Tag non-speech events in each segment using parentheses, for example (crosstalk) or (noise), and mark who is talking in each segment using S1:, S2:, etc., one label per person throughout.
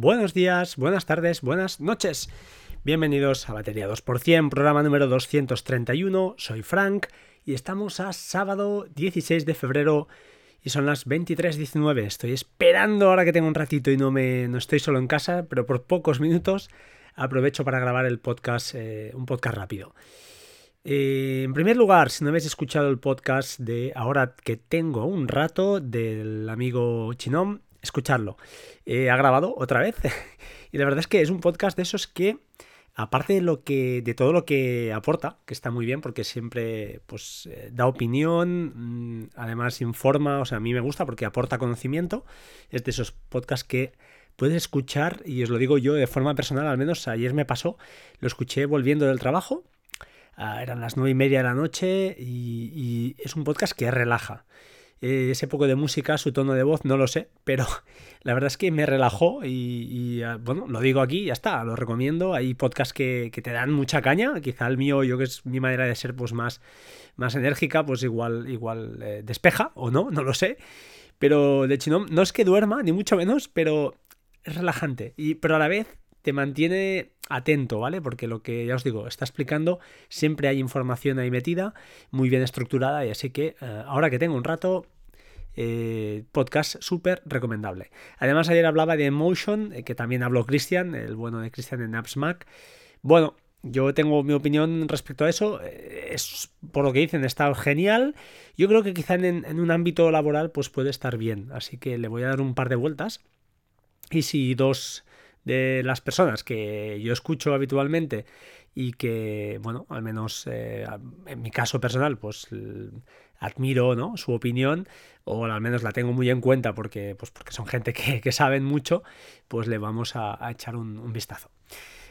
S1: buenos días, buenas tardes, buenas noches. Bienvenidos a Batería 2%, programa número 231. Soy Frank y estamos a sábado 16 de febrero y son las 23.19. Estoy esperando ahora que tengo un ratito y no, me, no estoy solo en casa, pero por pocos minutos aprovecho para grabar el podcast, eh, un podcast rápido. Eh, en primer lugar, si no habéis escuchado el podcast de ahora que tengo un rato del amigo Chinom, escucharlo. ha grabado otra vez (laughs) y la verdad es que es un podcast de esos que aparte de lo que de todo lo que aporta, que está muy bien porque siempre pues eh, da opinión, mm, además informa, o sea, a mí me gusta porque aporta conocimiento, es de esos podcasts que puedes escuchar y os lo digo yo de forma personal, al menos ayer me pasó, lo escuché volviendo del trabajo, ah, eran las nueve y media de la noche y es un podcast que relaja. Eh, ese poco de música, su tono de voz, no lo sé, pero (laughs) la verdad es que me relajó y, ah, bueno, lo digo aquí, ya está, lo recomiendo. Hay podcasts que, te dan mucha caña, quizá el mío, yo que es mi manera de ser pues más, más enérgica, pues igual, igual eh, despeja o no, no lo sé. Pero de hecho no, es que duerma, ni mucho menos, pero es relajante. Y, pero a la vez te mantiene atento, ¿vale? Porque lo que ya os digo, está explicando, siempre hay información ahí metida, muy bien estructurada, y así que eh, ahora que tengo un rato, eh, podcast súper recomendable. Además, ayer hablaba de Emotion, eh, que también habló Cristian, el bueno de Cristian en Apps Mac. Bueno, yo tengo mi opinión respecto a eso. Es, por lo que dicen, está genial. Yo creo que quizá en, en, un ámbito laboral pues puede estar bien. Así que le voy a dar un par de vueltas. Y si dos de las personas que yo escucho habitualmente y que, bueno, al menos eh, en mi caso personal, pues admiro ¿no? su opinión o al menos la tengo muy en cuenta porque, pues porque son gente que, saben mucho, pues le vamos a, echar un, vistazo.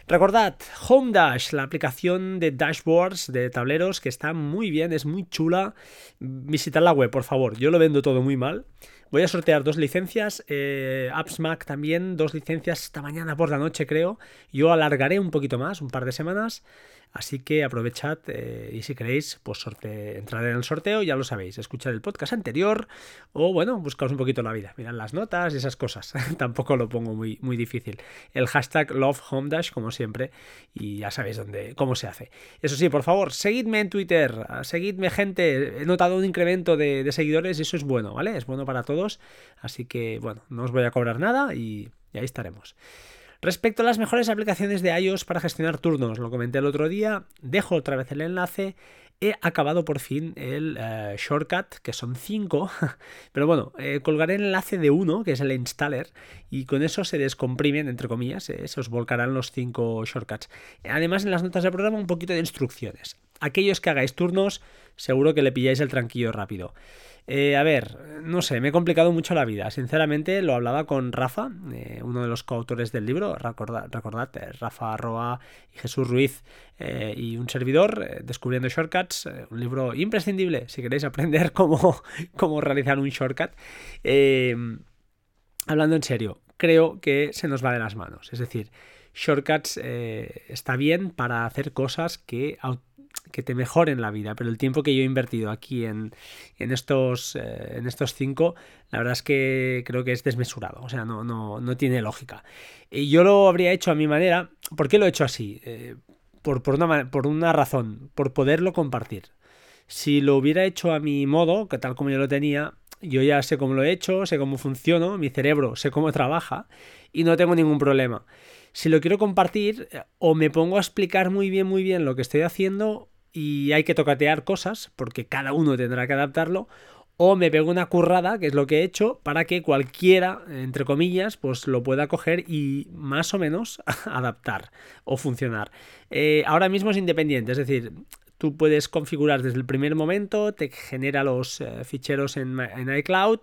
S1: Recordad, Home Dash, la aplicación de dashboards, de tableros, que está muy bien, es muy chula. Visitad la web, por favor. Yo lo vendo todo muy mal. Voy a sortear dos licencias, eh, Apps Mac también, dos licencias esta mañana por la noche creo. Yo alargaré un poquito más, un par de semanas. Así que aprovechad eh, y si queréis, pues sorte entrar en el sorteo, ya lo sabéis, escuchar el podcast anterior o bueno, buscaos un poquito la vida, mirad las notas y esas cosas. (laughs) Tampoco lo pongo muy, muy difícil. El hashtag LoveHomeDash, como siempre, y ya sabéis dónde, cómo se hace. Eso sí, por favor, seguidme en Twitter, seguidme gente, he notado un incremento de, de seguidores y eso es bueno, ¿vale? Es bueno para todos, así que bueno, no os voy a cobrar nada y ahí estaremos. Respecto a las mejores aplicaciones de iOS para gestionar turnos, lo comenté el otro día, dejo otra vez el enlace. He acabado por fin el eh, shortcut, que son 5, (laughs) pero bueno, eh, colgaré el enlace de uno, que es el installer, y con eso se descomprimen, entre comillas, eh, se os volcarán los 5 shortcuts. Además, en las notas del programa, un poquito de instrucciones. Aquellos que hagáis turnos, seguro que le pilláis el tranquillo rápido. Eh, a ver, no sé, me he complicado mucho la vida. Sinceramente, lo hablaba con Rafa, eh, uno de los coautores del libro, recordad, recordad eh, Rafa Arroa y Jesús Ruiz y un servidor, Descubriendo Shortcuts, un libro imprescindible si queréis aprender (laughs) cómo, cómo realizar un shortcut. hablando en serio, creo que se nos va de las manos. Es decir, shortcuts está bien para hacer cosas que que te mejoren la vida, pero el tiempo que yo he invertido aquí en, estos, eh, en estos cinco, la verdad es que creo que es desmesurado, o sea, no, no, no tiene lógica. Y yo lo habría hecho a mi manera, ¿por qué lo he hecho así? Eh, por, por, una, por una razón, por poderlo compartir. Si lo hubiera hecho a mi modo, que tal como yo lo tenía, yo ya sé cómo lo he hecho, sé cómo funciona, mi cerebro sé cómo trabaja y no tengo ningún problema. Si lo quiero compartir, eh, o me pongo a explicar muy bien, muy bien lo que estoy haciendo, y hay que tocatear cosas, porque cada uno tendrá que adaptarlo, o me pego una currada, que es lo que he hecho, para que cualquiera, entre comillas, pues lo pueda coger y más o menos (laughs) adaptar o funcionar. Eh, ahora mismo es independiente, es decir, tú puedes configurar desde el primer momento, te genera los eh, ficheros en, en iCloud,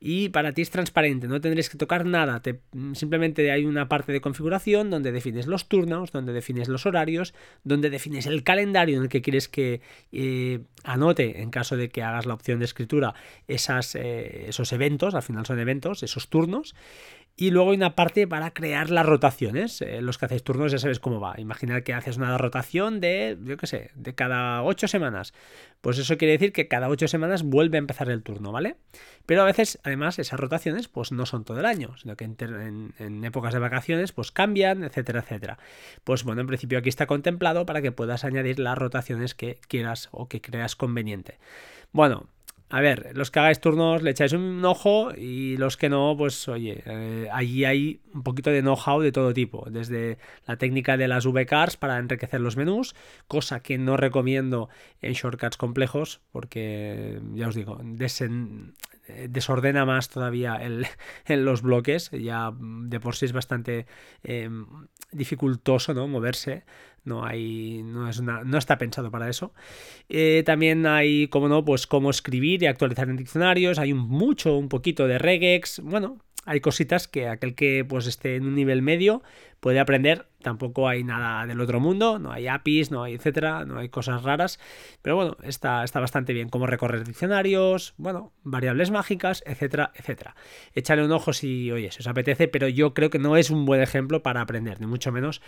S1: y para ti es transparente, no tendréis que tocar nada, te, simplemente hay una parte de configuración donde defines los turnos, donde defines los horarios, donde defines el calendario en el que quieres que eh, anote, en caso de que hagas la opción de escritura, esas, eh, esos eventos, al final son eventos, esos turnos, Y luego hay una parte para crear las rotaciones. Eh, los que hacéis turnos ya sabéis cómo va. Imaginad que haces una rotación de, yo qué sé, de cada ocho semanas. Pues eso quiere decir que cada ocho semanas vuelve a empezar el turno, ¿vale? Pero a veces, además, esas rotaciones pues no son todo el año, sino que en, épocas de vacaciones pues cambian, etcétera, etcétera. Pues bueno, en principio aquí está contemplado para que puedas añadir las rotaciones que quieras o que creas conveniente. Bueno, a ver, los que hagáis turnos le echáis un ojo y los que no, pues oye, eh, allí hay un poquito de know-how de todo tipo, desde la técnica de las V-Cars para enriquecer los menús, cosa que no recomiendo en shortcuts complejos porque, ya os digo, eh, desordena más todavía el, (laughs) en los bloques, ya de por sí es bastante em, dificultoso ¿no? moverse. No hay no es no está pensado para eso. Eh, también hay como no pues cómo escribir y actualizar en diccionarios. Hay un mucho un poquito de regex. Bueno hay cositas que aquel que pues esté en un nivel medio puede aprender. Tampoco hay nada del otro mundo, no hay APIs, no hay etcétera, no hay cosas raras. Pero bueno, está, está bastante bien. Cómo recorrer diccionarios, bueno, variables mágicas, etcétera, etcétera. Échale un ojo si, oye, si os apetece, pero yo creo que no es un buen ejemplo para aprender, ni mucho menos,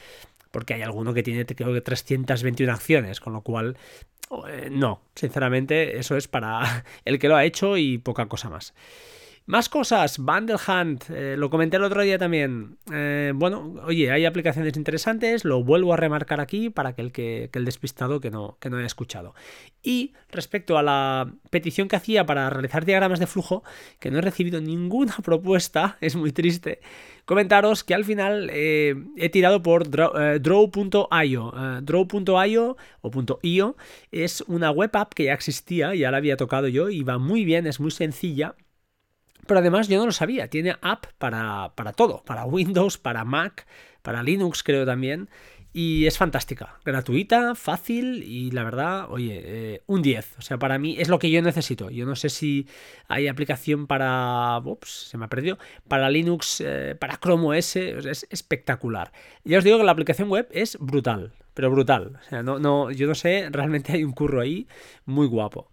S1: porque hay alguno que tiene, creo que 321 acciones, con lo cual eh, no, sinceramente, eso es para (laughs) el que lo ha hecho y poca cosa más. Más cosas, Bundle Hunt, eh, lo comenté el otro día también. Eh, bueno, oye, hay aplicaciones interesantes, lo vuelvo a remarcar aquí para que el, que, el despistado que no, que no haya escuchado. Y respecto a la petición que hacía para realizar diagramas de flujo, que no he recibido ninguna (laughs) propuesta, es muy triste, comentaros que al final eh, he tirado por draw.io. Draw.io o .io es una web app que ya existía, ya la había tocado yo y va muy bien, es muy sencilla pero además yo no lo sabía, tiene app para, para todo, para Windows, para Mac, para Linux creo también. Y es fantástica, gratuita, fácil y la verdad, oye, eh, un 10. O sea, para mí es lo que yo necesito. Yo no sé si hay aplicación para... Ups, se me ha perdido. Para Linux, eh, para Chrome OS, es espectacular. Ya os digo que la aplicación web es brutal pero brutal. O sea, no, no, yo no sé, realmente hay un curro ahí muy guapo.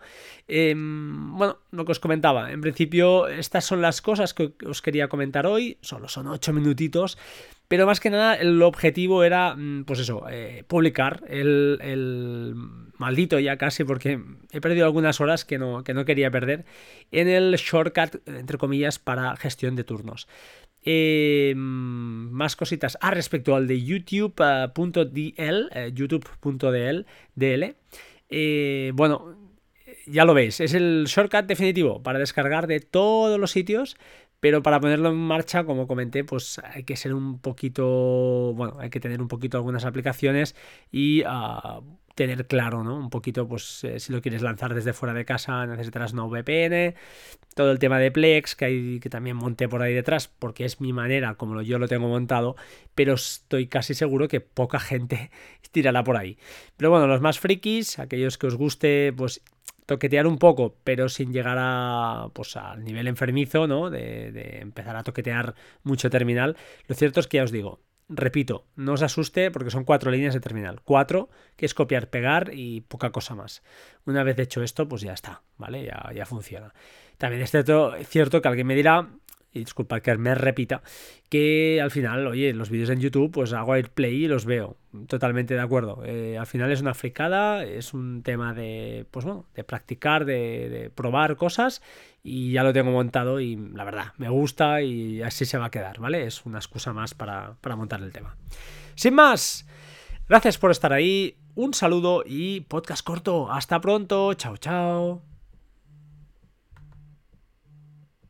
S1: Em, bueno, lo que os comentaba, en principio estas son las cosas que os quería comentar hoy, solo son ocho minutitos, pero más que nada el objetivo era, mm, pues eso, eh, publicar el, el, maldito ya casi, porque he perdido algunas horas que no, que no quería perder, en el shortcut, entre comillas, para gestión de turnos. Eh, más cositas. Ah, respecto al de youtube.dl, eh, youtube.dl, DL. Eh, bueno, ya lo veis, es el shortcut definitivo para descargar de todos los sitios, pero para ponerlo en marcha, como comenté, pues hay que ser un poquito, bueno, hay que tener un poquito algunas aplicaciones y uh, tener claro, ¿no? Un poquito, pues eh, si lo quieres lanzar desde fuera de casa necesitarás una VPN, todo el tema de Plex que, hay, que también monté por ahí detrás, porque es mi manera como yo lo tengo montado, pero estoy casi seguro que poca gente (laughs) tirará por ahí. Pero bueno, los más frikis, aquellos que os guste, pues toquetear un poco, pero sin llegar a, pues, al nivel enfermizo, ¿no? De, de empezar a toquetear mucho terminal. Lo cierto es que ya os digo, Repito, no os asuste porque son cuatro líneas de terminal. Cuatro, que es copiar, pegar y poca cosa más. Una vez hecho esto, pues ya está, ¿vale? Ya, ya funciona. También es cierto, cierto que alguien me dirá, y disculpad que me repita, que al final, oye, los vídeos en YouTube, pues hago AirPlay y los veo. Totalmente de acuerdo. Eh, al final es una fricada, es un tema de, pues bueno, de practicar, de, probar cosas y ya lo tengo montado y la verdad, me gusta y así se va a quedar, ¿vale? Es una excusa más para, para montar el tema. Sin más, gracias por estar ahí, un saludo y podcast corto. Hasta pronto, chao, chao.